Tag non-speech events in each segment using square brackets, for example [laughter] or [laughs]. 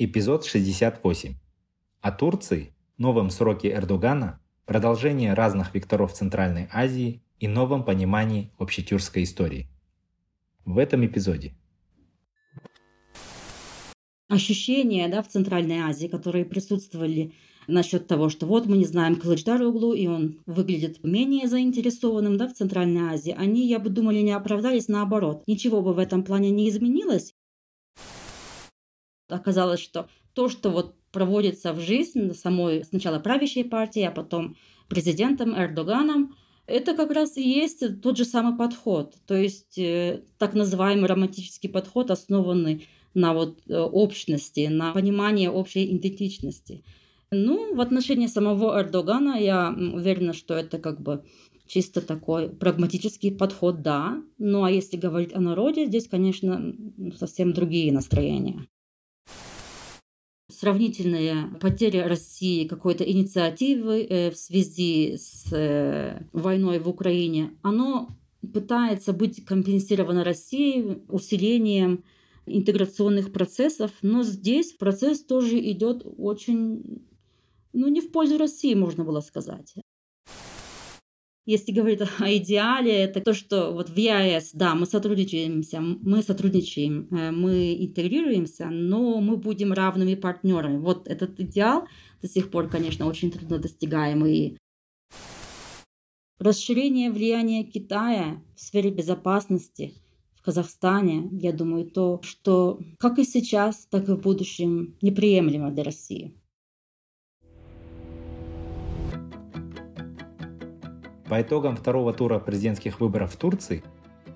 Эпизод 68. О Турции, новом сроке Эрдогана, продолжение разных векторов Центральной Азии и новом понимании общетюркской истории. В этом эпизоде ощущения да, в Центральной Азии, которые присутствовали насчет того, что вот мы не знаем Кылычдароглу, и он выглядит менее заинтересованным да, в Центральной Азии, они, я бы думали, не оправдались, наоборот. Ничего бы в этом плане не изменилось. Оказалось, что то, что вот проводится в жизнь самой сначала правящей партии, а потом президентом Эрдоганом, это как раз и есть тот же самый подход, то есть э, так называемый романтический подход, основанный на вот э, общности, на понимании общей идентичности. Ну, в отношении самого Эрдогана я уверена, что это как бы чисто такой прагматический подход, да. Ну, а если говорить о народе, здесь, конечно, совсем другие настроения. Сравнительная потеря России какой-то инициативы э, в связи с э, войной в Украине, оно пытается быть компенсировано Россией усилением интеграционных процессов, но здесь процесс тоже идет очень, ну, не в пользу России, можно было сказать. Если говорить о идеале, это то, что вот в ЕАЭС, да, мы сотрудничаемся, мы сотрудничаем, э, мы интегрируемся, но мы будем равными партнерами. Вот этот идеал до сих пор, конечно, очень трудно достигаемый. Расширение влияния Китая в сфере безопасности в Казахстане, я думаю, то, что как и сейчас, так и в будущем неприемлемо для России. По итогам второго тура президентских выборов в Турции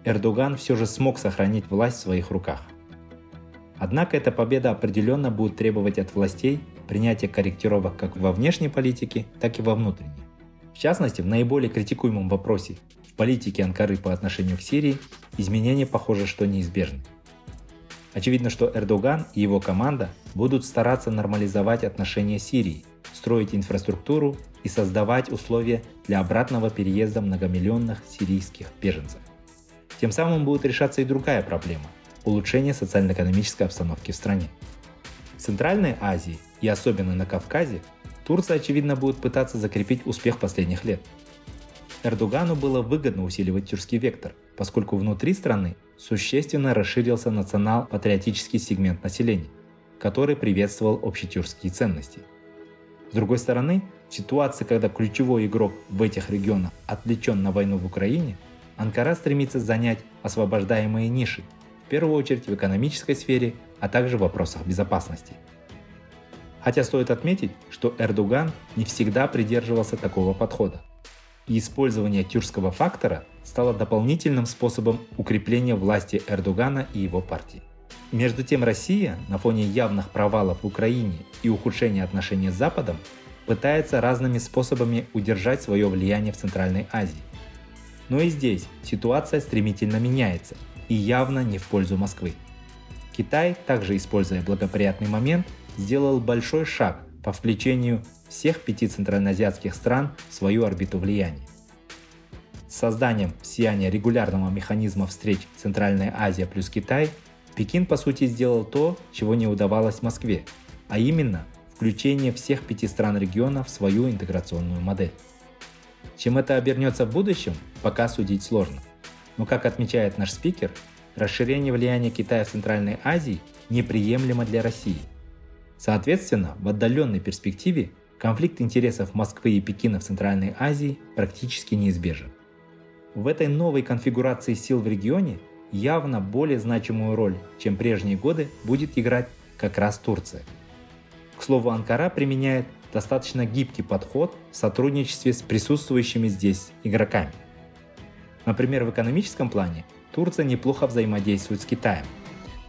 Эрдоган все же смог сохранить власть в своих руках. Однако эта победа определенно будет требовать от властей принятия корректировок как во внешней политике, так и во внутренней. В частности, в наиболее критикуемом вопросе в политике Анкары по отношению к Сирии изменения, похоже, что неизбежны. Очевидно, что Эрдоган и его команда будут стараться нормализовать отношения с Сирией, строить инфраструктуру и создавать условия для обратного переезда многомиллионных сирийских беженцев. Тем самым будет решаться и другая проблема – улучшение социально-экономической обстановки в стране. В Центральной Азии и особенно на Кавказе Турция, очевидно, будет пытаться закрепить успех последних лет. Эрдогану было выгодно усиливать тюркский вектор, поскольку внутри страны существенно расширился национал-патриотический сегмент населения, который приветствовал общетюркские ценности. С другой стороны, в ситуации, когда ключевой игрок в этих регионах отвлечен на войну в Украине, Анкара стремится занять освобождаемые ниши, в первую очередь в экономической сфере, а также в вопросах безопасности. Хотя стоит отметить, что Эрдоган не всегда придерживался такого подхода. И использование тюркского фактора стало дополнительным способом укрепления власти Эрдогана и его партии. Между тем Россия на фоне явных провалов в Украине и ухудшения отношений с Западом пытается разными способами удержать свое влияние в Центральной Азии. Но и здесь ситуация стремительно меняется и явно не в пользу Москвы. Китай, также используя благоприятный момент, сделал большой шаг по включению всех пяти центральноазиатских стран в свою орбиту влияния. С созданием сияния регулярного механизма встреч Центральная Азия плюс Китай Пекин по сути сделал то, чего не удавалось Москве, а именно включение всех пяти стран региона в свою интеграционную модель. Чем это обернется в будущем, пока судить сложно. Но как отмечает наш спикер, расширение влияния Китая в Центральной Азии неприемлемо для России. Соответственно, в отдаленной перспективе конфликт интересов Москвы и Пекина в Центральной Азии практически неизбежен. В этой новой конфигурации сил в регионе явно более значимую роль, чем прежние годы, будет играть как раз Турция. К слову, Анкара применяет достаточно гибкий подход в сотрудничестве с присутствующими здесь игроками. Например, в экономическом плане Турция неплохо взаимодействует с Китаем.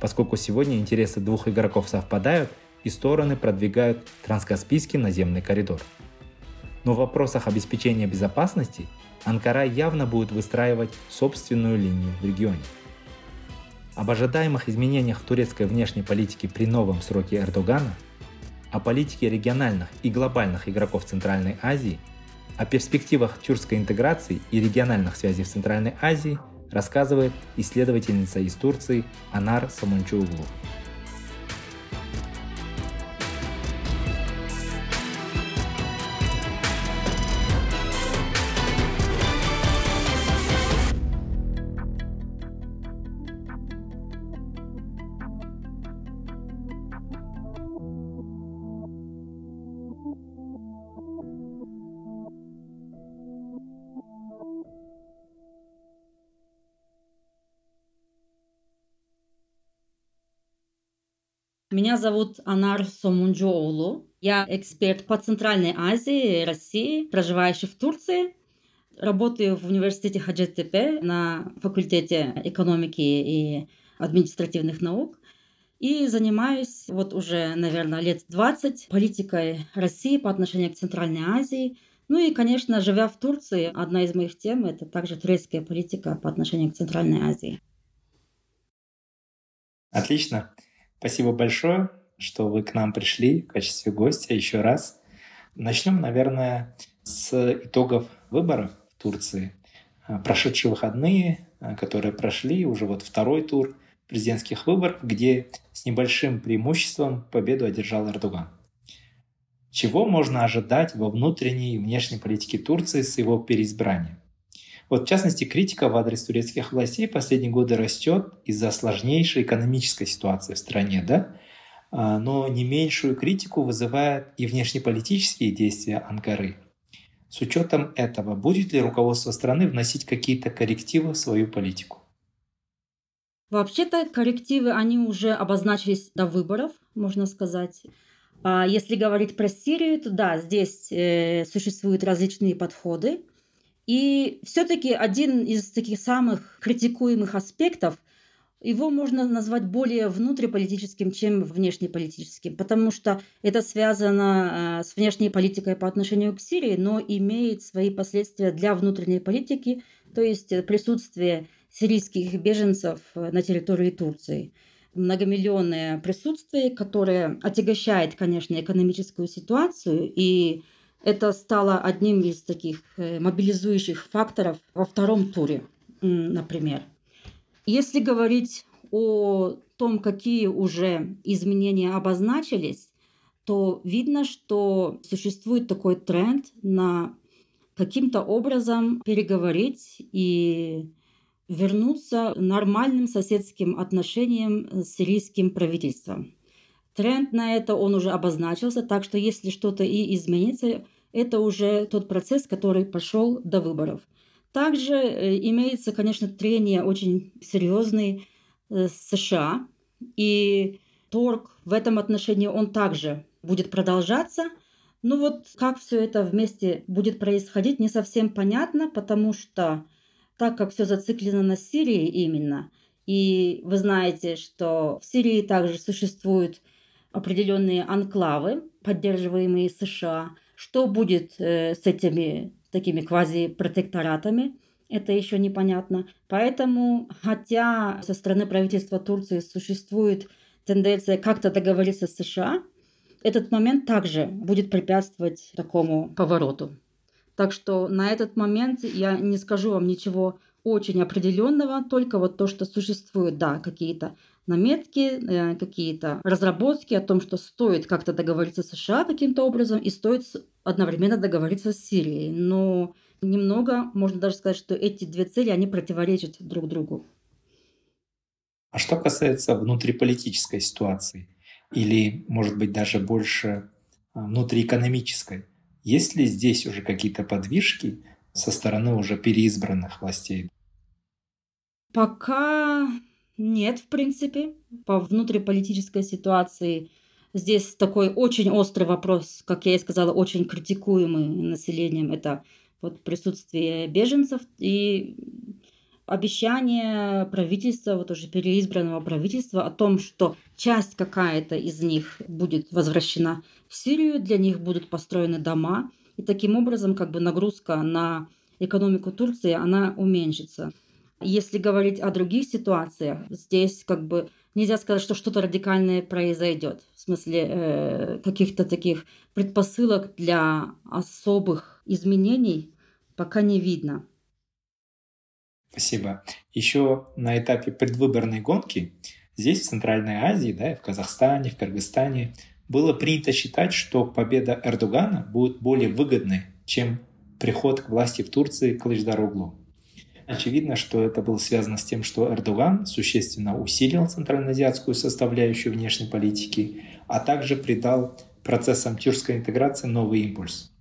поскольку сегодня интересы двух игроков совпадают и стороны продвигают транскаспийский наземный коридор. Но в вопросах обеспечения безопасности Анкара явно будет выстраивать собственную линию в регионе. Об ожидаемых изменениях в турецкой внешней политике при новом сроке Эрдогана, о политике региональных и глобальных игроков Центральной Азии, о перспективах тюркской интеграции и региональных связей в Центральной Азии рассказывает исследовательница из Турции Анар Самунчуглу. Меня зовут Анар Сомунджоулу. Я эксперт по Центральной Азии, России, проживающий в Турции. Работаю в университете Хаджетепе на факультете экономики и административных наук. И занимаюсь вот уже, наверное, лет 20 политикой России по отношению к Центральной Азии. Ну и, конечно, живя в Турции, одна из моих тем – это также турецкая политика по отношению к Центральной Азии. Отлично. Спасибо большое, что вы к нам пришли в качестве гостя еще раз. Начнем, наверное, с итогов выборов в Турции. А, прошедшие выходные, а, которые прошли, уже вот второй тур президентских выборов, где с небольшим преимуществом победу одержал Эрдоган. Чего можно ожидать во внутренней и внешней политике Турции с его переизбранием? Вот в частности, критика в адрес турецких властей последние годы растет из-за сложнейшей экономической ситуации в стране, да? А, но не меньшую критику вызывают и внешнеполитические действия Анкары. С учетом этого, будет ли руководство страны вносить какие-то коррективы в свою политику? Вообще-то коррективы, они уже обозначились до выборов, можно сказать. А если говорить про Сирию, то да, здесь э, существуют различные подходы. И все-таки один из таких самых критикуемых аспектов, его можно назвать более внутриполитическим, чем внешнеполитическим, потому что это связано э, с внешней политикой по отношению к Сирии, но имеет свои последствия для внутренней политики, то есть присутствие сирийских беженцев на территории Турции. Многомиллионное присутствие, которое отягощает, конечно, экономическую ситуацию и это стало одним из таких э, мобилизующих факторов во втором туре, например. Если говорить о том, какие уже изменения обозначились, то видно, что существует такой тренд на каким-то образом переговорить и вернуться нормальным соседским отношениям с сирийским правительством. Тренд на это он уже обозначился, так что если что-то и изменится, это уже тот процесс, который пошел до выборов. Также э, имеется, конечно, трение очень серьезный э, с США, и торг в этом отношении он также будет продолжаться. Ну вот как все это вместе будет происходить, не совсем понятно, потому что так как все зациклено на Сирии именно, и вы знаете, что в Сирии также существуют определенные анклавы, поддерживаемые США. Что будет э, с этими такими квази-протекторатами, это еще непонятно. Поэтому, хотя со стороны правительства Турции существует тенденция как-то договориться с США, этот момент также будет препятствовать такому повороту. Так что на этот момент я не скажу вам ничего очень определенного, только вот то, что существуют, да, какие-то наметки, э, какие-то разработки о том, что стоит как-то договориться с США каким-то образом и стоит одновременно договориться с Сирией. Но немного, можно даже сказать, что эти две цели, они противоречат друг другу. А что касается внутриполитической ситуации, или, может быть, даже больше а, внутриэкономической, есть ли здесь уже какие-то подвижки со стороны уже переизбранных властей? Пока нет, в принципе. По внутриполитической ситуации здесь такой очень острый вопрос, как я и сказала, очень критикуемый населением. Это вот присутствие беженцев. И обещание правительства, вот уже переизбранного правительства о том, что часть какая-то из них будет возвращена в Сирию, для них будут построены дома, и таким образом как бы нагрузка на экономику Турции, она уменьшится. Если говорить о других ситуациях, здесь как бы нельзя сказать, что что-то радикальное произойдет. В смысле э, каких-то таких предпосылок для особых изменений пока не видно. Спасибо. Еще на этапе предвыборной гонки здесь, в Центральной Азии, да, в Казахстане, в Кыргызстане, было принято считать, что победа Эрдогана будет более выгодной, чем приход к власти в Турции Кылычдароглу. Очевидно, что это было связано с тем, что Эрдоган существенно усилил центральноазиатскую составляющую внешней политики, а также придал процессам тюркской интеграции новый импульс.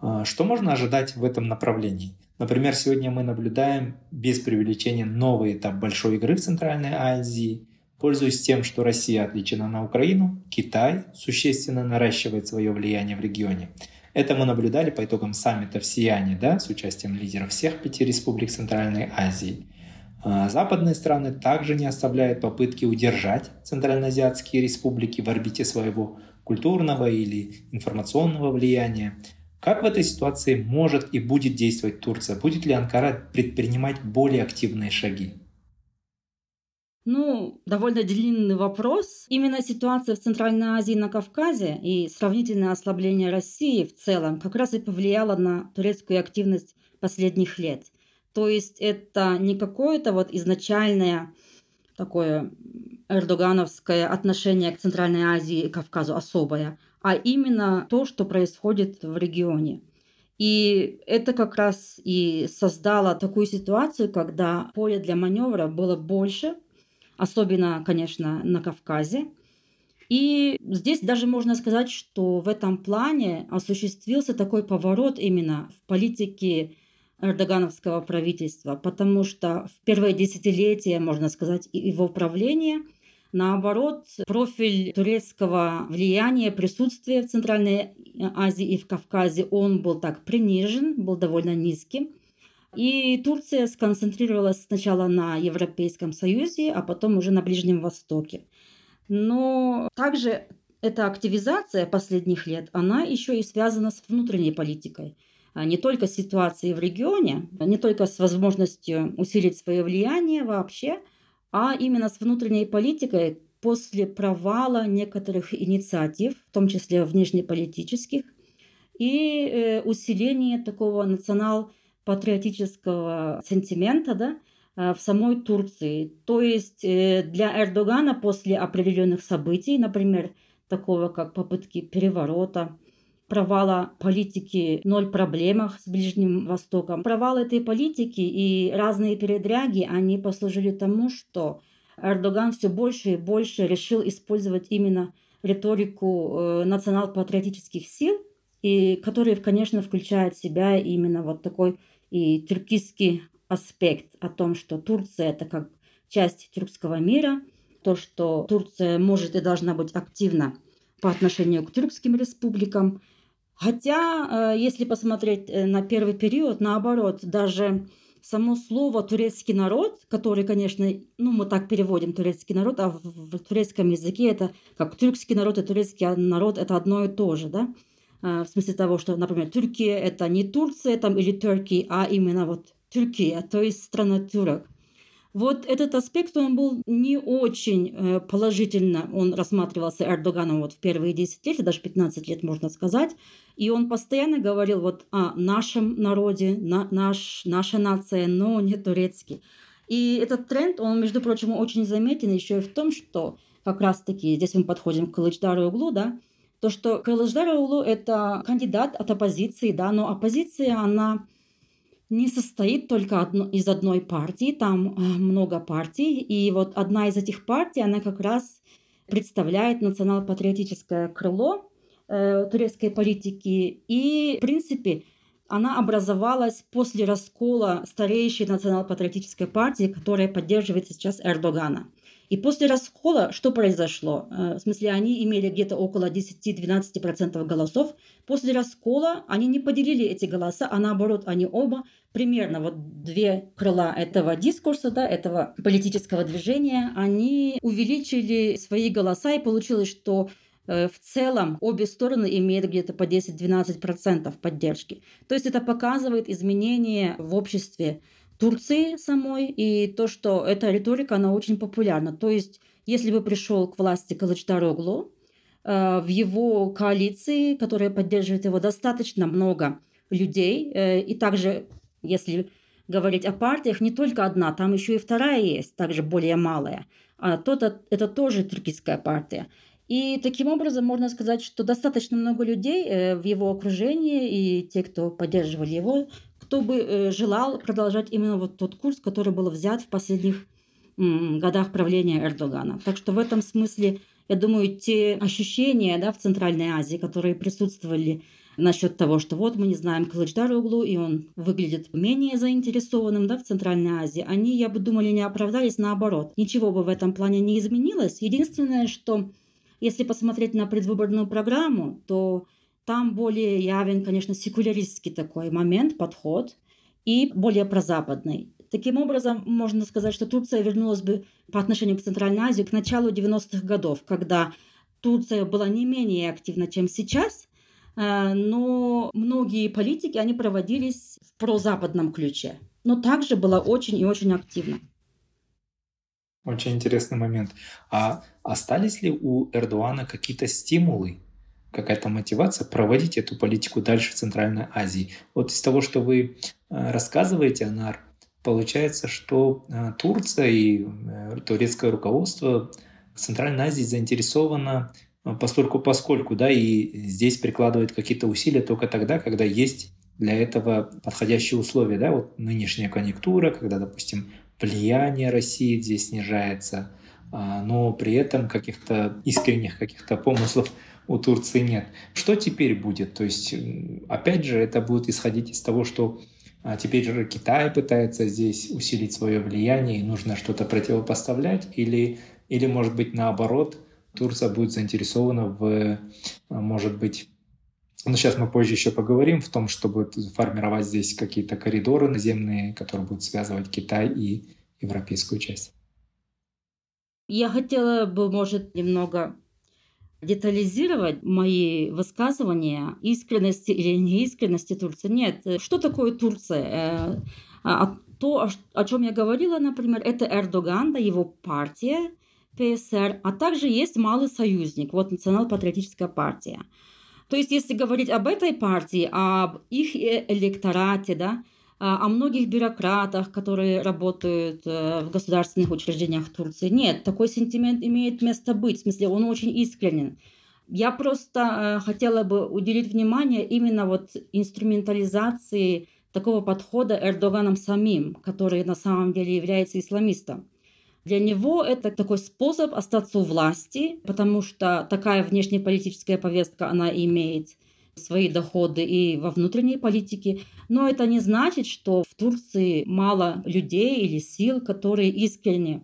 А, что можно ожидать в этом направлении? Например, сегодня мы наблюдаем без преувеличения новый этап большой игры в Центральной Азии. Пользуясь тем, что Россия отличена на Украину, Китай существенно наращивает свое влияние в регионе. Это мы наблюдали по итогам саммита в Сияне да, с участием лидеров всех пяти республик Центральной Азии. А западные страны также не оставляют попытки удержать центральноазиатские республики в орбите своего культурного или информационного влияния. Как в этой ситуации может и будет действовать Турция? Будет ли Анкара предпринимать более активные шаги? Ну, довольно длинный вопрос. Именно ситуация в Центральной Азии и на Кавказе и сравнительное ослабление России в целом как раз и повлияло на турецкую активность последних лет. То есть это не какое-то вот изначальное такое эрдогановское отношение к Центральной Азии и Кавказу особое, а именно то, что происходит в регионе. И это как раз и создало такую ситуацию, когда поле для маневра было больше, особенно, конечно, на Кавказе. И здесь даже можно сказать, что в этом плане осуществился такой поворот именно в политике эрдогановского правительства, потому что в первые десятилетия, можно сказать, его правления – Наоборот, профиль турецкого влияния, присутствия в Центральной Азии и в Кавказе, он был так принижен, был довольно низким. И Турция сконцентрировалась сначала на Европейском Союзе, а потом уже на Ближнем Востоке. Но также эта активизация последних лет, она еще и связана с внутренней политикой. А не только с ситуацией в регионе, не только с возможностью усилить свое влияние вообще – а именно с внутренней политикой после провала некоторых инициатив, в том числе внешнеполитических, и э, усиление такого национал-патриотического сентимента да, э, в самой Турции. То есть э, для Эрдогана после определенных событий, например, такого как попытки переворота, провала политики ноль проблемах с Ближним Востоком. Провал этой политики и разные передряги, они послужили тому, что Эрдоган все больше и больше решил использовать именно риторику э, национал-патриотических сил, и которые, конечно, включают в себя именно вот такой и тюркистский аспект о том, что Турция это как часть тюркского мира, то, что Турция может и должна быть активна по отношению к тюркским республикам, Хотя, э, если посмотреть э, на первый период, наоборот, даже само слово турецкий народ, который, конечно, ну мы так переводим турецкий народ, а в, турецком языке это как тюркский народ и турецкий народ это одно и то же, да? Э, в смысле того, что, например, Турция это не Турция там или Турки, а именно вот Турция, то есть страна турок. Вот этот аспект, он был не очень э, положительно, он рассматривался Эрдоганом вот в первые 10 лет, даже 15 лет, можно сказать. И он постоянно говорил вот о нашем народе, на, наш, наша нация, но не турецкий. И этот тренд, он, между прочим, очень заметен еще и в том, что как раз-таки здесь мы подходим к Кылычдару углу, да, то, что Кылычдар углу это кандидат от оппозиции, да, но оппозиция, она не состоит только одно, из одной партии, там э, много партий, и вот одна из этих партий, она как раз представляет национал-патриотическое крыло э, турецкой политики, и, в принципе, она образовалась после раскола старейшей национал-патриотической партии, которая поддерживает сейчас Эрдогана. И после раскола что произошло? Э, в смысле, они имели где-то около 10-12% голосов. После раскола они не поделили эти голоса, а наоборот, они оба примерно вот две крыла этого дискурса, да, этого политического движения, они увеличили свои голоса, и получилось, что э, в целом обе стороны имеют где-то по 10-12% поддержки. То есть это показывает изменение в обществе Турции самой и то, что эта риторика, она очень популярна. То есть, если бы пришел к власти Калычдароглу, э, в его коалиции, которая поддерживает его, достаточно много людей. Э, и также, если говорить о партиях, не только одна, там еще и вторая есть, также более малая. А тот, это тоже туркийская партия. И таким образом можно сказать, что достаточно много людей э, в его окружении и те, кто поддерживали его, кто бы э, желал продолжать именно вот тот курс, который был взят в последних годах правления Эрдогана. Так что в этом смысле, я думаю, те ощущения да, в Центральной Азии, которые присутствовали насчет того, что вот мы не знаем Кылычдароглу, и он выглядит менее заинтересованным да, в Центральной Азии, они, я бы думали, не оправдались, наоборот. Ничего бы в этом плане не изменилось. Единственное, что если посмотреть на предвыборную программу, то там более явен, конечно, секуляристский такой момент, подход, и более прозападный. Таким образом, можно сказать, что Турция вернулась бы по отношению к Центральной Азии к началу 90-х годов, когда Турция была не менее активна, чем сейчас, э, но многие политики, они проводились в прозападном ключе, но также была очень и очень активна. Очень интересный момент. А остались ли у Эрдогана какие-то стимулы какая-то мотивация проводить эту политику дальше в Центральной Азии. Вот из того, что вы э, рассказываете, Анар, получается, что э, Турция и э, турецкое руководство в Центральной Азии заинтересовано поскольку, поскольку, да, и здесь прикладывает какие-то усилия только тогда, когда есть для этого подходящие условия, да, вот нынешняя конъюнктура, когда, допустим, влияние России здесь снижается, а, но при этом каких-то искренних каких-то помыслов у Турции нет. Что теперь будет? То есть, опять же, это будет исходить из того, что а, теперь Китай пытается здесь усилить свое влияние, и нужно что-то противопоставлять, или, или, может быть, наоборот, Турция будет заинтересована в, а, может быть, ну, сейчас мы позже еще поговорим в том, чтобы формировать здесь какие-то коридоры наземные, которые будут связывать Китай и европейскую часть. Я хотела бы, может, немного детализировать мои высказывания, искренности или неискренности Турции. Нет, что такое Турция? Э, а то, о чем я говорила, например, это Эрдоган, да, его партия, ПСР, а также есть малый союзник, вот национал-патриотическая партия. То есть, если говорить об этой партии, об их э, электорате, да, о многих бюрократах, которые работают э, в государственных учреждениях Турции. Нет, такой сентимент имеет место быть, в смысле он очень искренен. Я просто э, хотела бы уделить внимание именно вот инструментализации такого подхода Эрдоганом самим, который на самом деле является исламистом. Для него это такой способ остаться у власти, потому что такая внешнеполитическая повестка она имеет свои доходы и во внутренней политике. Но это не значит, что в Турции мало людей или сил, которые искренне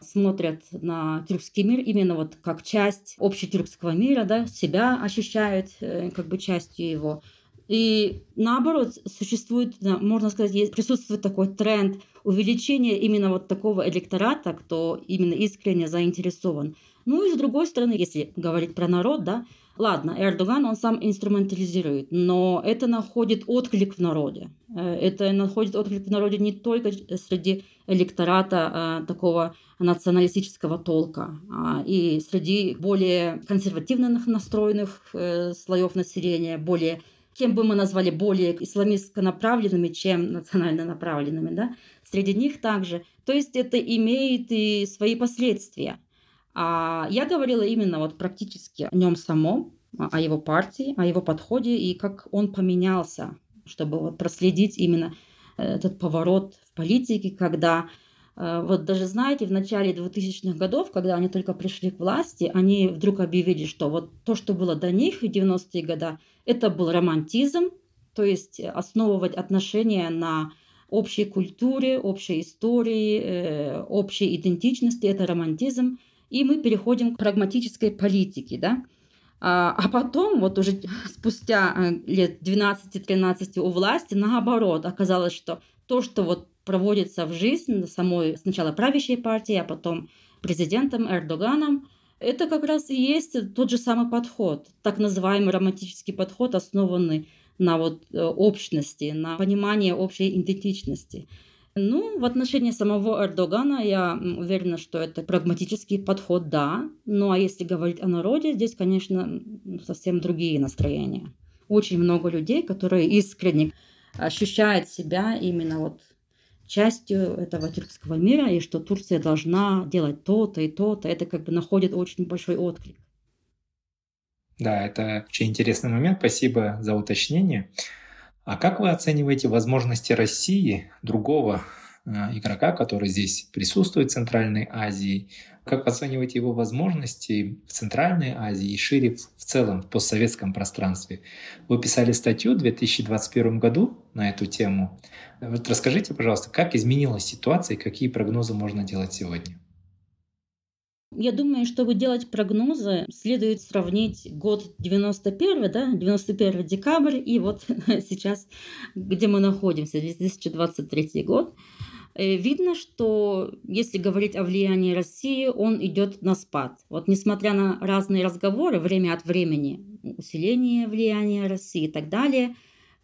смотрят на тюркский мир именно вот как часть общетюркского мира, да, себя ощущают э, как бы частью его. И наоборот, существует, можно сказать, есть, присутствует такой тренд увеличения именно вот такого электората, кто именно искренне заинтересован. Ну и с другой стороны, если говорить про народ, да, Ладно, Эрдоган, он сам инструментализирует, но это находит отклик в народе. Э, это находит отклик в народе не только среди электората а, такого националистического толка, а и среди более консервативных настроенных э, слоев населения, более кем бы мы назвали более исламистско направленными, чем национально направленными, да, среди них также. То есть это имеет и свои последствия. А я говорила именно вот практически о нем самом, о его партии, о его подходе и как он поменялся, чтобы вот проследить именно э, этот поворот в политике, когда э, вот даже знаете, в начале 2000-х годов, когда они только пришли к власти, они вдруг объявили, что вот то, что было до них в 90-е годы, это был романтизм, то есть основывать отношения на общей культуре, общей истории, э, общей идентичности, это романтизм. И мы переходим к прагматической политике, да. А, а потом, вот уже [laughs] спустя э, лет 12-13 у власти, наоборот, оказалось, что то, что вот проводится в жизнь самой сначала правящей партии, а потом президентом Эрдоганом, это как раз и есть тот же самый подход, так называемый романтический подход, основанный на вот э, общности, на понимании общей идентичности. Ну, в отношении самого Эрдогана я уверена, что это прагматический подход, да. Ну, а если говорить о народе, здесь, конечно, совсем другие настроения. Очень много людей, которые искренне ощущают себя именно вот частью этого тюркского мира, и что Турция должна делать то-то и то-то. Это как бы находит очень большой отклик. Да, это очень интересный момент. Спасибо за уточнение. А как вы оцениваете возможности России, другого э, игрока, который здесь присутствует в Центральной Азии, как оцениваете его возможности в Центральной Азии и шире в целом в постсоветском пространстве? Вы писали статью в 2021 году на эту тему. Вот расскажите, пожалуйста, как изменилась ситуация и какие прогнозы можно делать сегодня? Я думаю, чтобы делать прогнозы, следует сравнить год 91, да, 91 декабрь и вот [laughs] сейчас, где мы находимся, 2023 год. Э, видно, что если говорить о влиянии России, он идет на спад. Вот несмотря на разные разговоры, время от времени, усиление влияния России и так далее,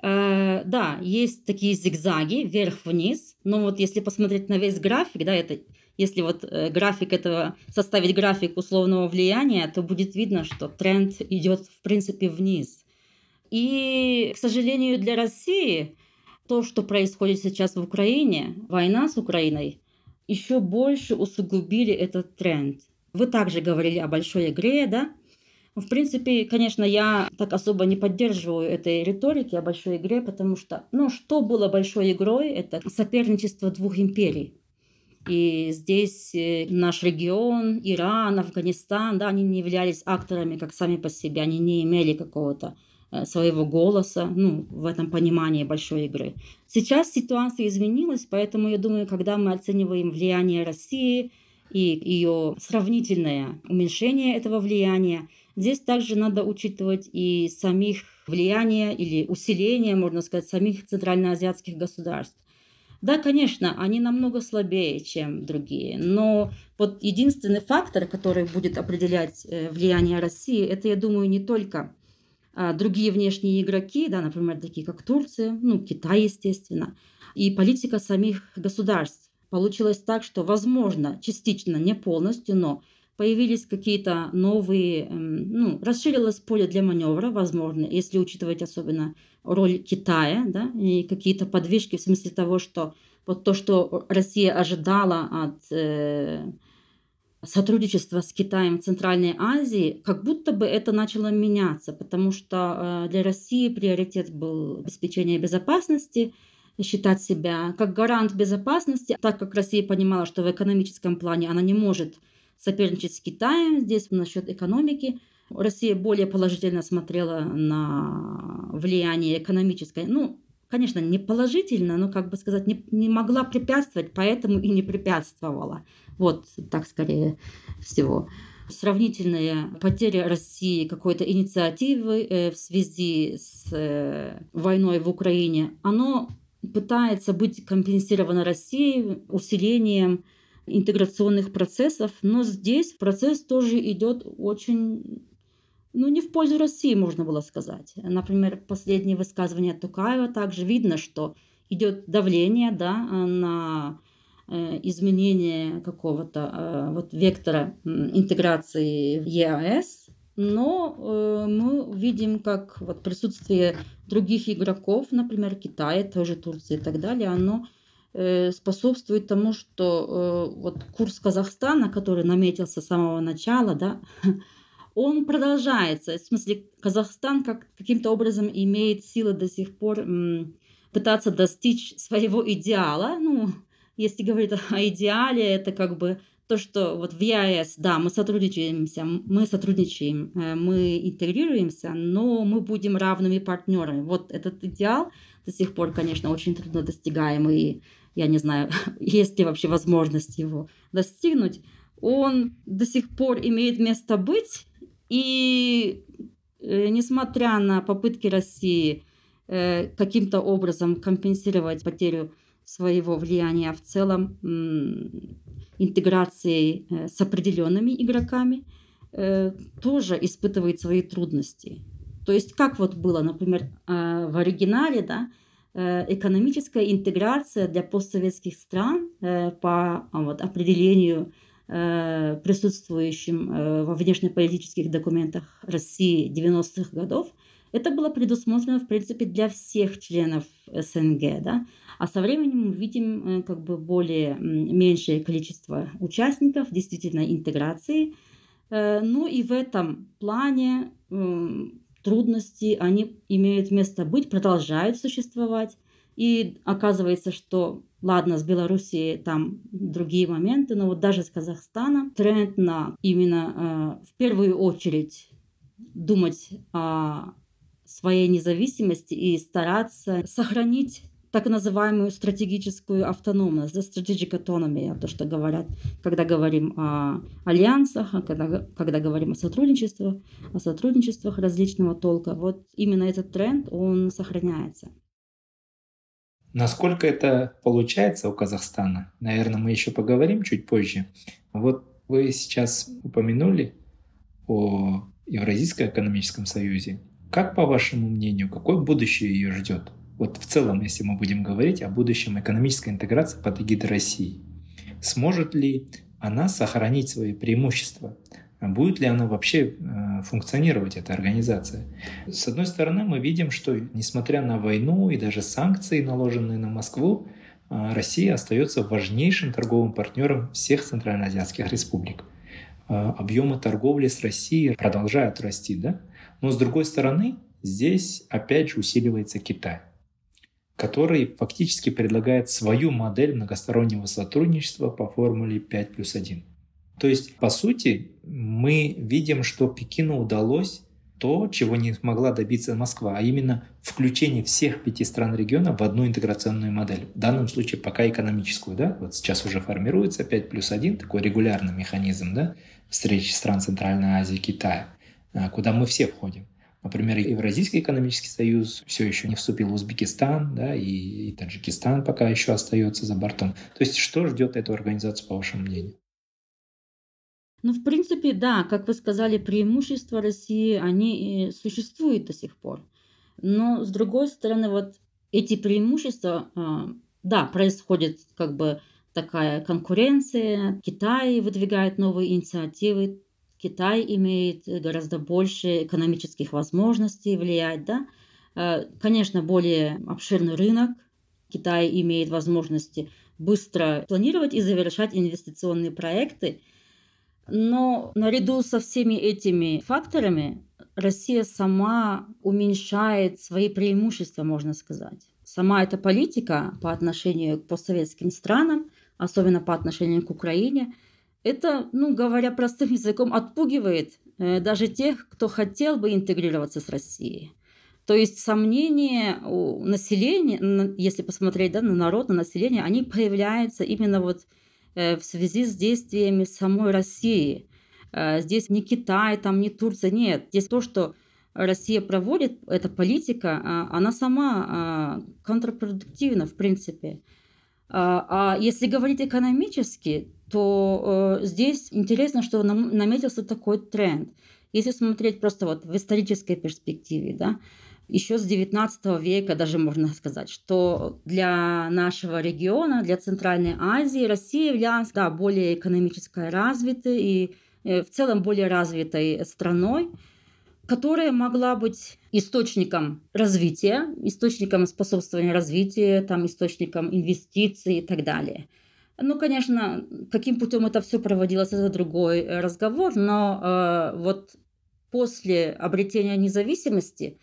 э, да, есть такие зигзаги вверх-вниз, но вот если посмотреть на весь график, да, это если вот э, график этого, составить график условного влияния, то будет видно, что тренд идет в принципе вниз. И, к сожалению, для России то, что происходит сейчас в Украине, война с Украиной, еще больше усугубили этот тренд. Вы также говорили о большой игре, да? В принципе, конечно, я так особо не поддерживаю этой риторики о большой игре, потому что, ну, что было большой игрой? Это соперничество двух империй. И здесь э, наш регион, Иран, Афганистан, да, они не являлись акторами как сами по себе, они не имели какого-то э, своего голоса, ну, в этом понимании большой игры. Сейчас ситуация изменилась, поэтому я думаю, когда мы оцениваем влияние России и ее сравнительное уменьшение этого влияния, здесь также надо учитывать и самих влияние или усиление, можно сказать, самих центральноазиатских государств. Да, конечно, они намного слабее, чем другие, но вот единственный фактор, который будет определять э, влияние России, это, я думаю, не только а, другие внешние игроки, да, например, такие как Турция, ну, Китай, естественно, и политика самих государств. Получилось так, что, возможно, частично, не полностью, но появились какие-то новые, эм, ну, расширилось поле для маневра, возможно, если учитывать особенно роль Китая, да, и какие-то подвижки в смысле того, что вот то, что Россия ожидала от э, сотрудничества с Китаем в Центральной Азии, как будто бы это начало меняться, потому что э, для России приоритет был обеспечение безопасности, считать себя как гарант безопасности, так как Россия понимала, что в экономическом плане она не может соперничать с Китаем здесь насчет экономики. Россия более положительно смотрела на влияние экономическое. Ну, конечно, не положительно, но, как бы сказать, не, не могла препятствовать, поэтому и не препятствовала. Вот так скорее всего. Сравнительная потеря России какой-то инициативы э, в связи с э, войной в Украине, оно пытается быть компенсировано Россией усилением интеграционных процессов, но здесь процесс тоже идет очень ну, не в пользу России, можно было сказать. Например, последние высказывания Тукаева также видно, что идет давление да, на э, изменение какого-то э, вот вектора интеграции в ЕАЭС, но э, мы видим, как вот присутствие других игроков, например, Китая, тоже Турции и так далее, оно способствует тому, что э, вот курс Казахстана, который наметился с самого начала, да, [laughs] он продолжается. В смысле, Казахстан как, каким-то образом имеет силы до сих пор м, пытаться достичь своего идеала. Ну, если говорить о идеале, это как бы то, что вот в ЕАЭС, да, мы сотрудничаемся, мы сотрудничаем, э, мы интегрируемся, но мы будем равными партнерами. Вот этот идеал до сих пор, конечно, очень трудно достигаемый. Я не знаю, [laughs] есть ли вообще возможность его достигнуть. Он до сих пор имеет место быть, и э, несмотря на попытки России э, каким-то образом компенсировать потерю своего влияния в целом интеграцией э, с определенными игроками, тоже испытывает свои трудности. То есть как вот было, например, в оригинале, да, экономическая интеграция для постсоветских стран по вот, определению присутствующим во внешнеполитических документах России 90-х годов, это было предусмотрено, в принципе, для всех членов СНГ. Да? А со временем мы видим э, как бы более меньшее количество участников, действительно интеграции. Э, ну и в этом плане трудности, они имеют место быть, продолжают существовать. И оказывается, что, ладно, с Белоруссией там другие моменты, но вот даже с Казахстана тренд на именно э, в первую очередь думать о своей независимости и стараться сохранить так называемую стратегическую автономность, да, strategic autonomy, то, что говорят, когда говорим о альянсах, а когда, когда говорим о сотрудничествах, о сотрудничествах различного толка. Вот именно этот тренд, он сохраняется. Насколько это получается у Казахстана, наверное, мы еще поговорим чуть позже. Вот вы сейчас упомянули о Евразийском экономическом союзе. Как, по вашему мнению, какое будущее ее ждет? Вот в целом, если мы будем говорить о будущем экономической интеграции под эгидой России, сможет ли она сохранить свои преимущества? Будет ли она вообще э, функционировать, эта организация? С одной стороны, мы видим, что несмотря на войну и даже санкции, наложенные на Москву, э, Россия остается важнейшим торговым партнером всех центральноазиатских республик. Э, объемы торговли с Россией продолжают расти, да? Но с другой стороны, здесь опять же усиливается Китай который фактически предлагает свою модель многостороннего сотрудничества по формуле 5 плюс 1. То есть, по сути, мы видим, что Пекину удалось то, чего не смогла добиться Москва, а именно включение всех пяти стран региона в одну интеграционную модель. В данном случае пока экономическую. Да? Вот сейчас уже формируется 5 плюс 1, такой регулярный механизм да? встречи стран Центральной Азии Китая, а, куда мы все входим. Например, Евразийский экономический союз все еще не вступил в Узбекистан, да, и, и Таджикистан пока еще остается за бортом. То есть что ждет эту организацию, по вашему мнению? Ну, в принципе, да, как вы сказали, преимущества России, они существуют до сих пор. Но, с другой стороны, вот эти преимущества, а, да, происходит как бы такая конкуренция, Китай выдвигает новые инициативы, Китай имеет гораздо больше экономических возможностей влиять, да. Э, конечно, более обширный рынок. Китай имеет возможности быстро планировать и завершать инвестиционные проекты. Но наряду со всеми этими факторами Россия сама уменьшает свои преимущества, можно сказать. Сама эта политика по отношению к постсоветским странам, особенно по отношению к Украине – это, ну, говоря простым языком, отпугивает э, даже тех, кто хотел бы интегрироваться с Россией. То есть сомнения у населения, если посмотреть да, на народ, на население, они появляются именно вот э, в связи с действиями самой России. Э, здесь не Китай, там не Турция, нет. Здесь то, что Россия проводит, эта политика, а, она сама а, контрпродуктивна, в принципе. А, а если говорить экономически, то э, здесь интересно, что нам, наметился такой тренд. Если смотреть просто вот в исторической перспективе, да, еще с 19 века даже можно сказать, что для нашего региона, для Центральной Азии Россия являлась да, более экономически развитой и э, в целом более развитой страной, которая могла быть источником развития, источником способствования развитию, там, источником инвестиций и так далее – ну, конечно, каким путем это все проводилось, это другой э, разговор, но э, вот после обретения независимости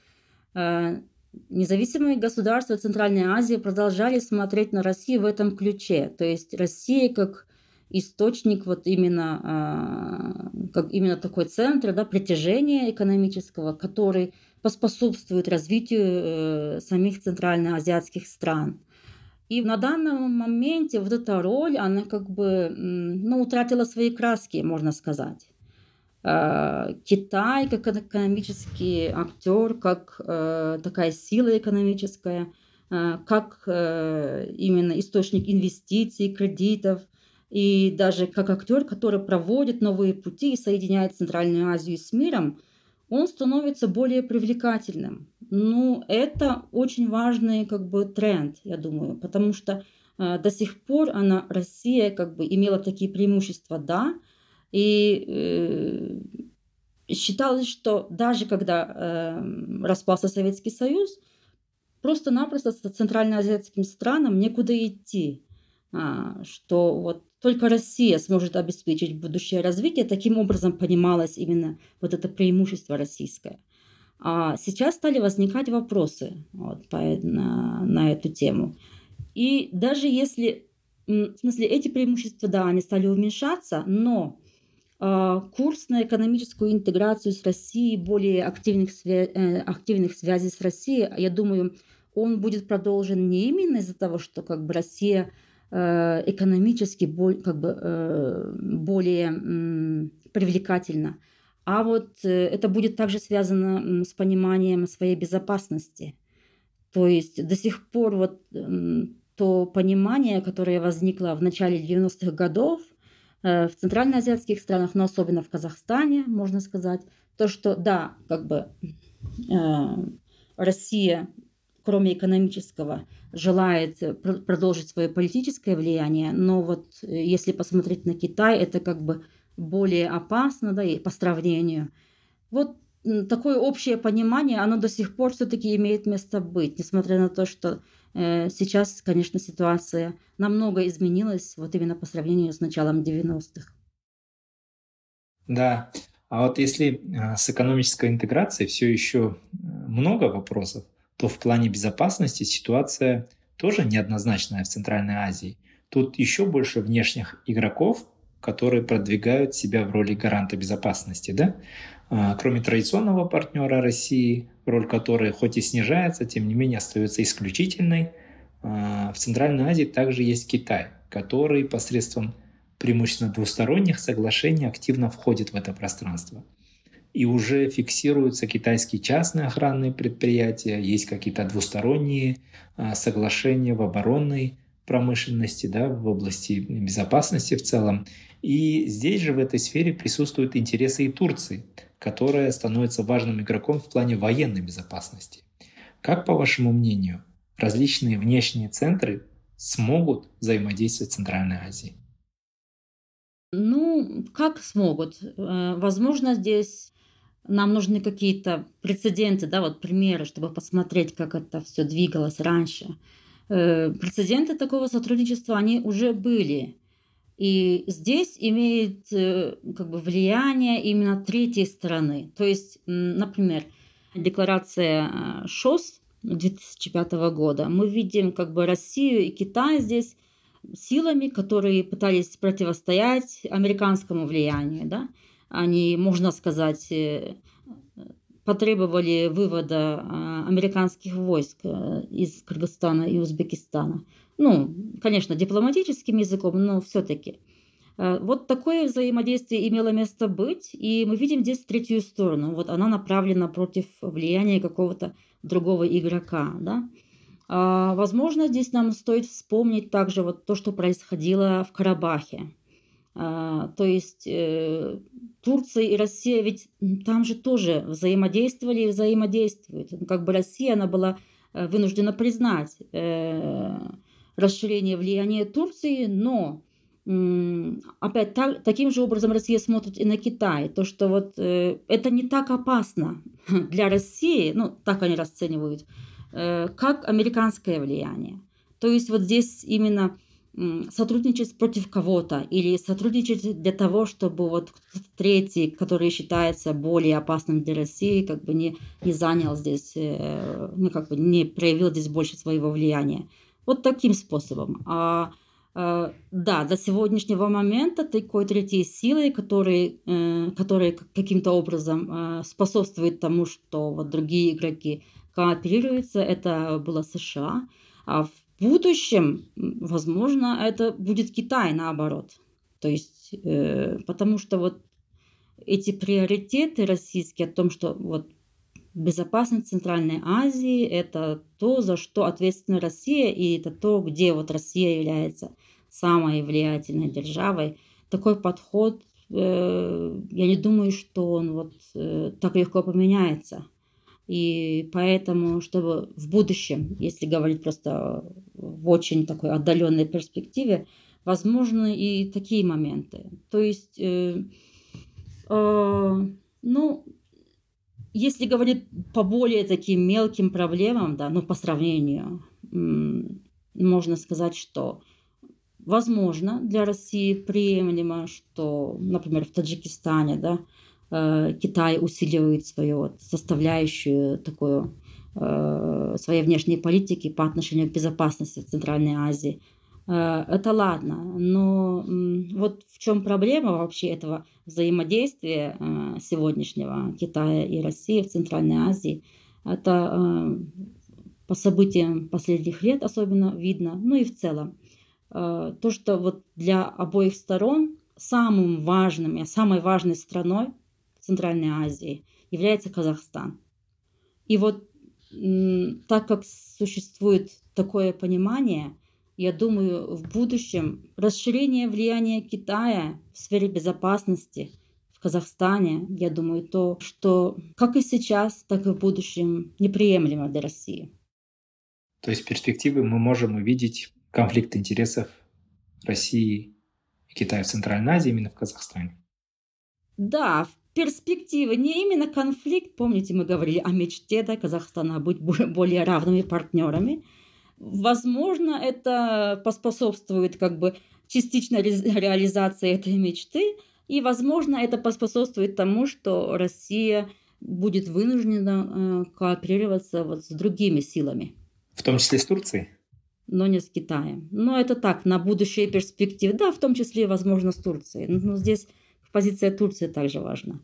э, независимые государства Центральной Азии продолжали смотреть на Россию в этом ключе. То есть Россия как источник вот именно, а, как именно такой центр да, притяжения экономического, который поспособствует развитию э, самих центральноазиатских стран. И на данном моменте вот эта роль, она как бы ну, утратила свои краски, можно сказать. А, Китай как экономический актер, как э, такая сила экономическая, э, как именно источник инвестиций, кредитов – и даже как актер, который проводит новые пути и соединяет Центральную Азию с миром, он становится более привлекательным. Ну, это очень важный как бы тренд, я думаю, потому что э, до сих пор она, Россия как бы имела такие преимущества, да, и э, считалось, что даже когда э, распался Советский Союз, просто-напросто центральноазиатским странам некуда идти. А, что вот только Россия сможет обеспечить будущее развитие. Таким образом понималось именно вот это преимущество российское. А сейчас стали возникать вопросы вот, по, на, на эту тему. И даже если, в смысле, эти преимущества, да, они стали уменьшаться, но э, курс на экономическую интеграцию с Россией, более активных, свя- э, активных связей с Россией, я думаю, он будет продолжен не именно из-за того, что как бы Россия Э, экономически как бы, э, более привлекательно. А вот э, это будет также связано с пониманием своей безопасности. То есть до сих пор вот то понимание, которое возникло в начале 90-х годов в центральноазиатских странах, но особенно в Казахстане, можно сказать, то, что да, как бы Россия кроме экономического, желает э, продолжить свое политическое влияние, но вот э, если посмотреть на Китай, это как бы более опасно, да, и по сравнению. Вот такое общее понимание, оно до сих пор все-таки имеет место быть, несмотря на то, что э, сейчас, конечно, ситуация намного изменилась, вот именно по сравнению с началом 90-х. Да, а вот если э, с экономической интеграцией все еще много вопросов, то в плане безопасности ситуация тоже неоднозначная в Центральной Азии. Тут еще больше внешних игроков, которые продвигают себя в роли гаранта безопасности. Да? А, кроме традиционного партнера России, роль которой хоть и снижается, тем не менее остается исключительной, а, в Центральной Азии также есть Китай, который посредством преимущественно двусторонних соглашений активно входит в это пространство и уже фиксируются китайские частные охранные предприятия, есть какие-то двусторонние а, соглашения в оборонной промышленности, да, в области безопасности в целом. И здесь же в этой сфере присутствуют интересы и Турции, которая становится важным игроком в плане военной безопасности. Как, по вашему мнению, различные внешние центры смогут взаимодействовать в Центральной Азии? Ну, как смогут? Э, возможно, здесь нам нужны какие-то прецеденты, да, вот примеры, чтобы посмотреть, как это все двигалось раньше. Э, прецеденты такого сотрудничества, они уже были. И здесь имеет э, как бы влияние именно третьей стороны. То есть, например, декларация э, ШОС 2005 года. Мы видим как бы Россию и Китай здесь силами, которые пытались противостоять американскому влиянию. Да? они, можно сказать, потребовали вывода а, американских войск э, из Кыргызстана и Узбекистана. Ну, конечно, дипломатическим языком, но все-таки. Э, вот такое взаимодействие имело место быть, и мы видим здесь третью сторону. Вот она направлена против влияния какого-то другого игрока. Да? А, возможно, здесь нам стоит вспомнить также вот то, что происходило в Карабахе. А, то есть э, Турция и Россия ведь там же тоже взаимодействовали и взаимодействуют. Ну, как бы Россия, она была э, вынуждена признать э, расширение влияния Турции, но опять так, таким же образом Россия смотрит и на Китай. То, что вот это не так опасно [laughs] для России, ну так они расценивают, как американское влияние. То есть вот здесь именно сотрудничать против кого-то или сотрудничать для того, чтобы вот третий, который считается более опасным для России, как бы не, не занял здесь, э, ну, как бы не проявил здесь больше своего влияния. Вот таким способом. А Э, да, до сегодняшнего момента такой третьей силой, который, э, который каким-то образом способствует тому, что вот другие игроки кооперируются, это было США. А в будущем, возможно, это будет Китай наоборот. То есть, потому что вот эти приоритеты российские о том, что вот безопасность Центральной Азии – это то, за что ответственна Россия, и это то, где вот Россия является самой влиятельной державой. Такой подход, э, я не думаю, что он вот э, так легко поменяется. И поэтому, чтобы в будущем, если говорить просто в очень такой отдаленной перспективе, возможны и такие моменты. То есть, э, э, ну, если говорить по более таким мелким проблемам, да, ну, по сравнению, можно сказать, что возможно для России приемлемо, что, например, в Таджикистане, да, Китай усиливает свою вот составляющую такую э, своей внешней политики по отношению к безопасности в Центральной Азии. Э, это ладно, но вот в чем проблема вообще этого взаимодействия э, сегодняшнего Китая и России в Центральной Азии? Это э, по событиям последних лет особенно видно, ну и в целом. То, что вот для обоих сторон самым важным и самой важной страной Центральной Азии является Казахстан. И вот так как существует такое понимание – я думаю, в будущем расширение влияния Китая в сфере безопасности в Казахстане, я думаю, то, что как и сейчас, так и в будущем неприемлемо для России. То есть в перспективе мы можем увидеть конфликт интересов России и Китая в Центральной Азии, именно в Казахстане. Да, в перспективе не именно конфликт, помните, мы говорили о мечте да, Казахстана быть более равными партнерами, Возможно, это поспособствует как бы частично реализации этой мечты, и, возможно, это поспособствует тому, что Россия будет вынуждена э, кооперироваться вот с другими силами. В том числе с Турцией? Но не с Китаем. Но это так, на будущее перспективы. Да, в том числе, возможно, с Турцией. Но здесь позиция Турции также важна.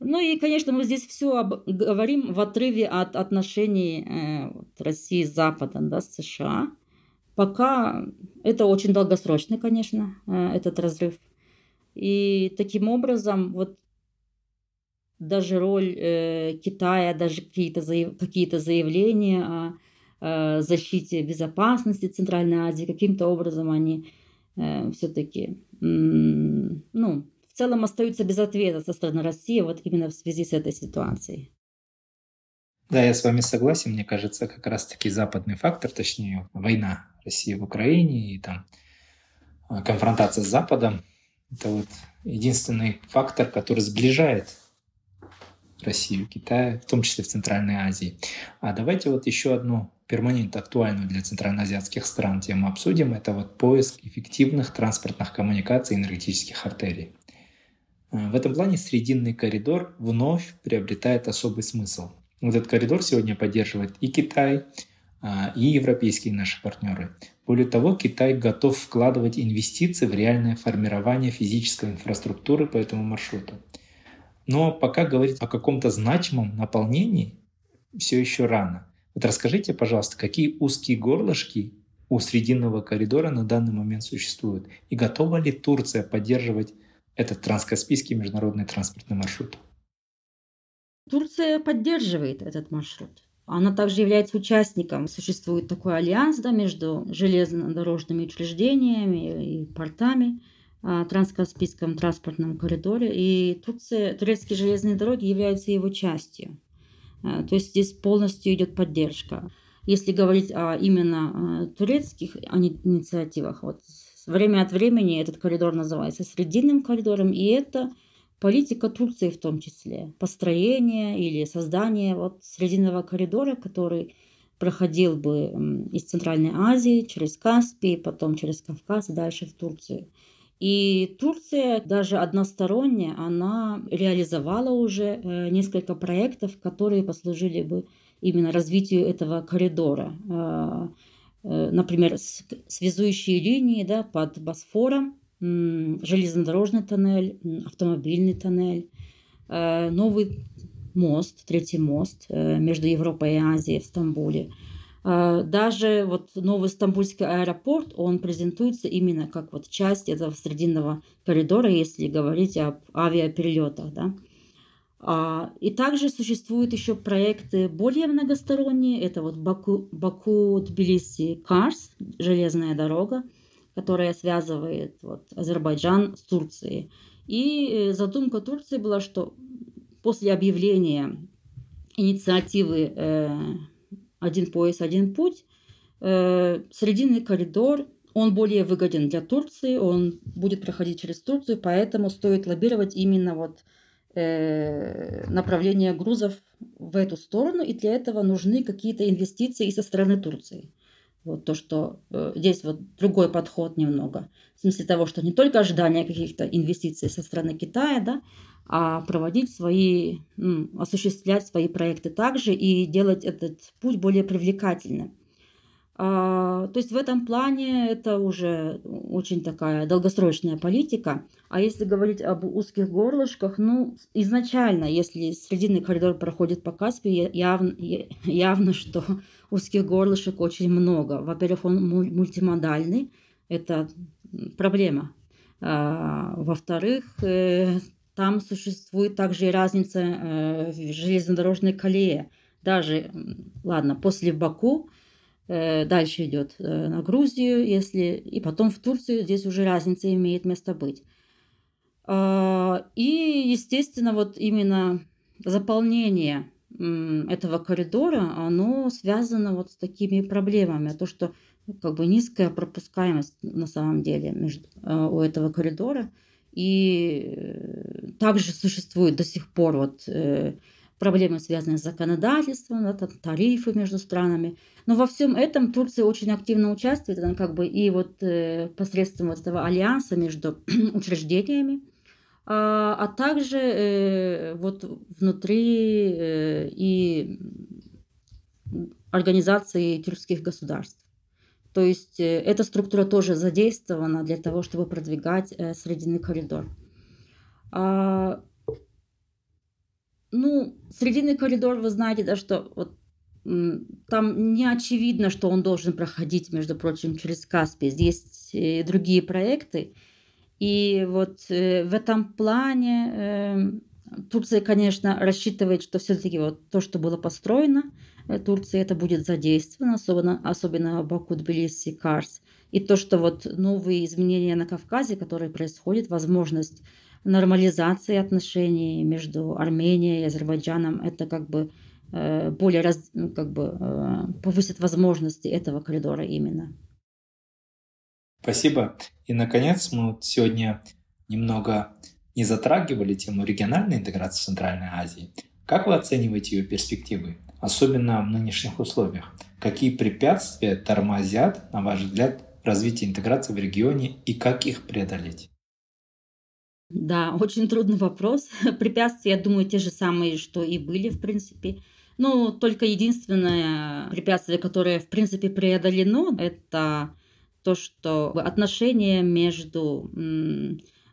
Ну и, конечно, мы здесь все говорим в отрыве от отношений э, вот, России с Западом, да, с США. Пока это очень долгосрочный, конечно, э, этот разрыв. И таким образом, вот даже роль э, Китая, даже какие-то заяв... какие заявления о э, защите безопасности Центральной Азии, каким-то образом они э, все-таки, ну, целом остаются без ответа со стороны России вот именно в связи с этой ситуацией. Да, я с вами согласен. Мне кажется, как раз-таки западный фактор, точнее, война России в Украине и там а, конфронтация с Западом, это вот единственный фактор, который сближает Россию, Китай, в том числе в Центральной Азии. А давайте вот еще одну перманентно актуальную для центральноазиатских стран тему обсудим. Это вот поиск эффективных транспортных коммуникаций и энергетических артерий. Э, в этом плане срединный коридор вновь приобретает особый смысл. Этот коридор сегодня поддерживает и Китай, а, и европейские наши партнеры. Более того, Китай готов вкладывать инвестиции в реальное формирование физической инфраструктуры по этому маршруту. Но пока говорить о каком-то значимом наполнении все еще рано. Вот расскажите, пожалуйста, какие узкие горлышки у срединного коридора на данный момент существуют? И готова ли Турция поддерживать этот транскаспийский международный транспортный маршрут. Турция поддерживает этот маршрут. Она также является участником. Существует такой альянс да, между железнодорожными учреждениями и портами в Транскаспийском транспортном коридоре. И Турция, турецкие железные дороги являются его частью. А, то есть здесь полностью идет поддержка. Если говорить о именно турецких инициативах, вот Время от времени этот коридор называется срединным коридором, и это политика Турции в том числе. Построение или создание вот срединного коридора, который проходил бы из Центральной Азии через Каспий, потом через Кавказ и дальше в Турцию. И Турция даже односторонне, она реализовала уже э, несколько проектов, которые послужили бы именно развитию этого коридора. Э, например, связующие линии да, под Босфором, железнодорожный тоннель, автомобильный тоннель, новый мост, третий мост между Европой и Азией в Стамбуле – даже вот новый Стамбульский аэропорт, он презентуется именно как вот часть этого срединного коридора, если говорить об авиаперелетах, да. А, и также существуют еще проекты более многосторонние. Это вот Баку, Баку Тбилиси Карс, железная дорога, которая связывает вот, Азербайджан с Турцией. И э, задумка Турции была, что после объявления инициативы э, один пояс, один путь. Э, срединный коридор, он более выгоден для Турции, он будет проходить через Турцию, поэтому стоит лоббировать именно вот направление грузов в эту сторону, и для этого нужны какие-то инвестиции и со стороны Турции. Вот то, что э, здесь вот другой подход немного. В смысле того, что не только ожидание каких-то инвестиций со стороны Китая, да, а проводить свои, осуществлять свои проекты также и делать этот путь более привлекательным. А, то есть в этом плане это уже очень такая долгосрочная политика. А если говорить об узких горлышках, ну, изначально, если срединный коридор проходит по Каспию, явно, явно что узких горлышек очень много. Во-первых, он мультимодальный, это проблема. А, во-вторых, э, там существует также и разница э, в железнодорожной колее. Даже, ладно, после Баку дальше идет э, на Грузию, если и потом в Турцию, здесь уже разница имеет место быть. Э, и, естественно, вот именно заполнение э, этого коридора, оно связано вот с такими проблемами. То, что как бы низкая пропускаемость на самом деле между, э, у этого коридора – и э, также существуют до сих пор вот, э, проблемы, связанные с законодательством, да, тарифы между странами. Но во всем этом Турция очень активно участвует, она как бы и вот э, посредством вот этого альянса между [clears throat] учреждениями, а, а также э, вот внутри э, и организации тюркских государств. То есть э, эта структура тоже задействована для того, чтобы продвигать э, срединный коридор. А, ну, срединный коридор, вы знаете, да, что вот там не очевидно, что он должен проходить, между прочим, через Каспий. Есть э, другие проекты. И вот в этом плане Турция, конечно, рассчитывает, что все-таки вот то, что было построено, Э, Турции это будет задействовано, особенно, особенно Баку, Тбилиси, Карс. И то, что вот новые изменения на Кавказе, которые происходят, возможность нормализации отношений между Арменией и Азербайджаном, это как бы э, более раз, ну, как бы э, повысит возможности этого коридора именно. Спасибо. И, наконец, мы вот сегодня немного не затрагивали тему региональной интеграции Центральной Азии. Как вы оцениваете ее перспективы? особенно в нынешних условиях? Какие препятствия тормозят, на ваш взгляд, развитие интеграции в регионе и как их преодолеть? Да, очень трудный вопрос. [laughs] Препятствия, я думаю, те же самые, что и были, в принципе. Ну, только единственное препятствие, которое, в принципе, преодолено, это то, что отношения между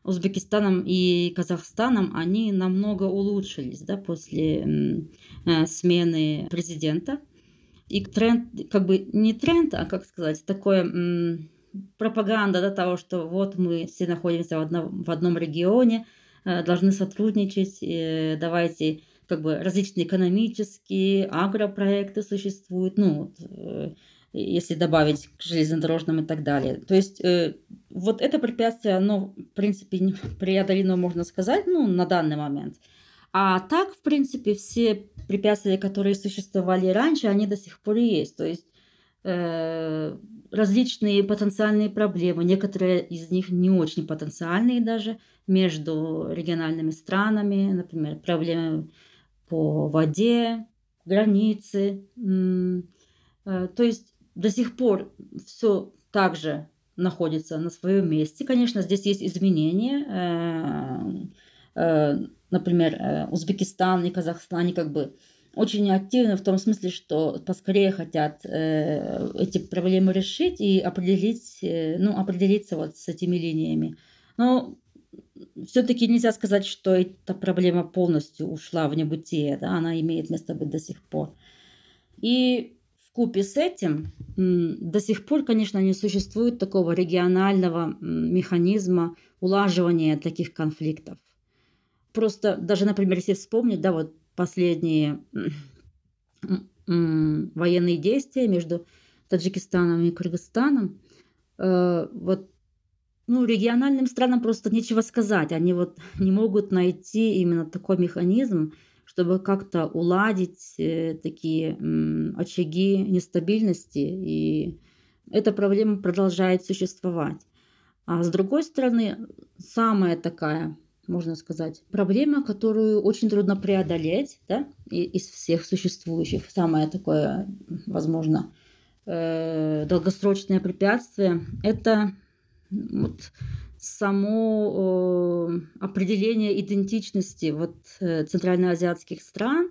Узбекистаном и Казахстаном, они намного улучшились да, после э, смены президента. И тренд, как бы не тренд, а как сказать, такое пропаганда да, того, что вот мы все находимся в, одно, в одном регионе, э, должны сотрудничать, э, давайте как бы различные экономические, агропроекты существуют, ну, вот, э, если добавить к железнодорожным и так далее. То есть вот это препятствие, оно, в принципе, [laughs] преодолено, можно сказать, ну, на данный момент. А так, в принципе, все препятствия, которые существовали раньше, они до сих пор есть. То есть различные потенциальные проблемы, некоторые из них не очень потенциальные даже, между региональными странами, например, проблемы по воде, границы. Э, то есть до сих пор все так же находится на своем месте. Конечно, здесь есть изменения. Э, э, например, Узбекистан и Казахстан, они как бы очень активны в том смысле, что поскорее хотят э, эти проблемы решить и определить, э, ну, определиться вот с этими линиями. Но все-таки нельзя сказать, что эта проблема полностью ушла в небытие, да, она имеет место быть до сих пор. И в купе с этим до сих пор, конечно, не существует такого регионального механизма улаживания таких конфликтов. Просто даже, например, если вспомнить, да, вот последние военные действия между Таджикистаном и Кыргызстаном, э, вот ну, региональным странам просто нечего сказать. Они вот [laughs] не могут найти именно такой механизм, чтобы как-то уладить э, такие очаги нестабильности. И эта проблема продолжает существовать. А с другой стороны, самая такая можно сказать, проблема, которую очень трудно преодолеть да, из всех существующих. Самое такое, возможно, э, долгосрочное препятствие – это вот само определение идентичности вот, э, центральноазиатских стран,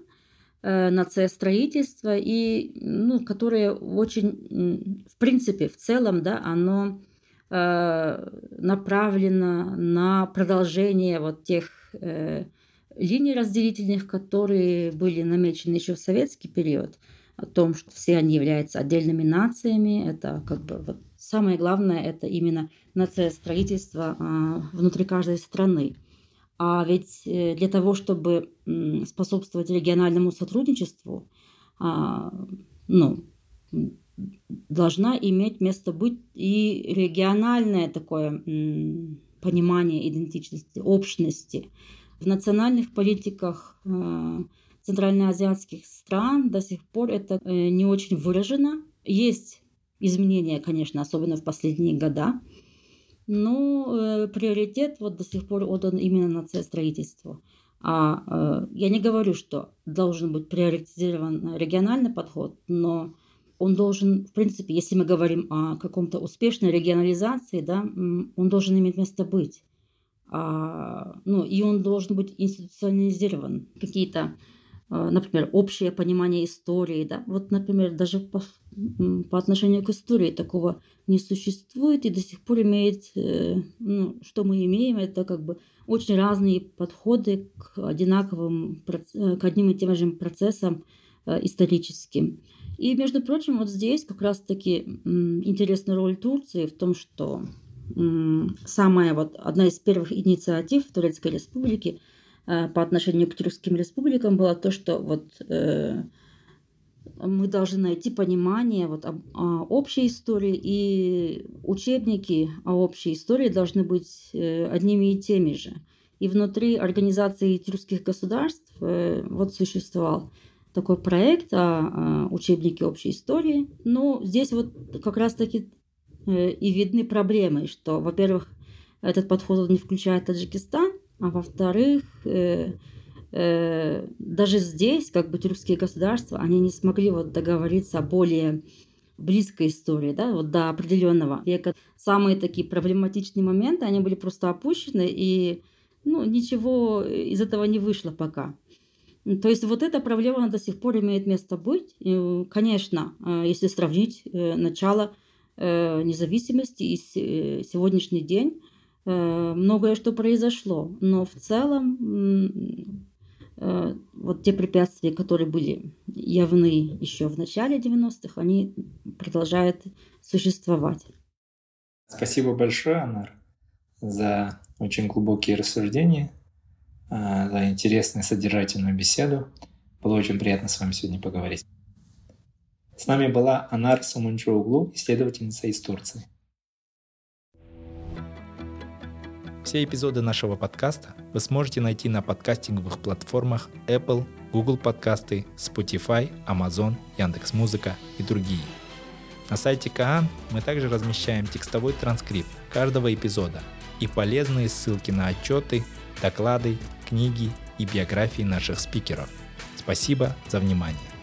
э, нациостроительства, и, ну, которое очень, в принципе, в целом, да, оно Э, направлена на продолжение вот тех э, линий разделительных, которые были намечены еще в советский период, о том, что все они являются отдельными нациями. Это как бы вот самое главное, это именно нациостроительство э, внутри каждой страны. А ведь э, для того, чтобы способствовать региональному сотрудничеству, а, ну, должна иметь место быть и региональное такое понимание идентичности, общности. В национальных политиках э, центральноазиатских стран до сих пор это э, не очень выражено. Есть изменения, конечно, особенно в последние года, но э, приоритет вот до сих пор отдан именно нациостроительству. А я не говорю, что должен быть приоритизирован региональный подход, но он должен, в принципе, если мы говорим о каком-то успешной регионализации, да, он должен иметь место быть. А, ну, и он должен быть институционализирован. Какие-то, а, например, общее понимание истории. Да? Вот, например, даже по, по отношению к истории такого не существует и до сих пор имеет, э, ну, что мы имеем, это как бы очень разные подходы к одинаковым, к одним и тем же процессам э, историческим. И, между прочим, вот здесь как раз-таки интересная роль Турции в том, что самая вот одна из первых инициатив Турецкой республики э, по отношению к тюркским республикам была то, что вот э, мы должны найти понимание вот об, о общей истории, и учебники о общей истории должны быть э, одними и теми же. И внутри организации тюркских государств вот существовал такой проект о, о учебнике общей истории. Но здесь вот как раз-таки э, и видны проблемы, что, во-первых, этот подход не включает Таджикистан, а во-вторых, э, э, даже здесь, как бы тюркские государства, они не смогли вот договориться о более близкой истории, да, вот до определенного века. Самые такие проблематичные моменты, они были просто опущены, и ну, ничего из этого не вышло пока. То есть вот эта проблема до сих пор имеет место быть. И, конечно, э, если сравнить э, начало э, независимости и сегодняшний день, многое что произошло. Но в целом вот те препятствия, которые были явны еще в начале 90-х, они продолжают существовать. Спасибо большое, Анар, за очень глубокие рассуждения а, за интересную, содержательную беседу. Было очень приятно с вами сегодня поговорить. С нами была Анар Сумунчоуглу, исследовательница из Турции. Все эпизоды нашего подкаста вы сможете найти на подкастинговых платформах Apple, Google подкасты, Spotify, Amazon, Яндекс.Музыка и другие. На сайте Каан мы также размещаем текстовой транскрипт каждого эпизода и полезные ссылки на отчеты, доклады книги и биографии наших спикеров. Спасибо за внимание.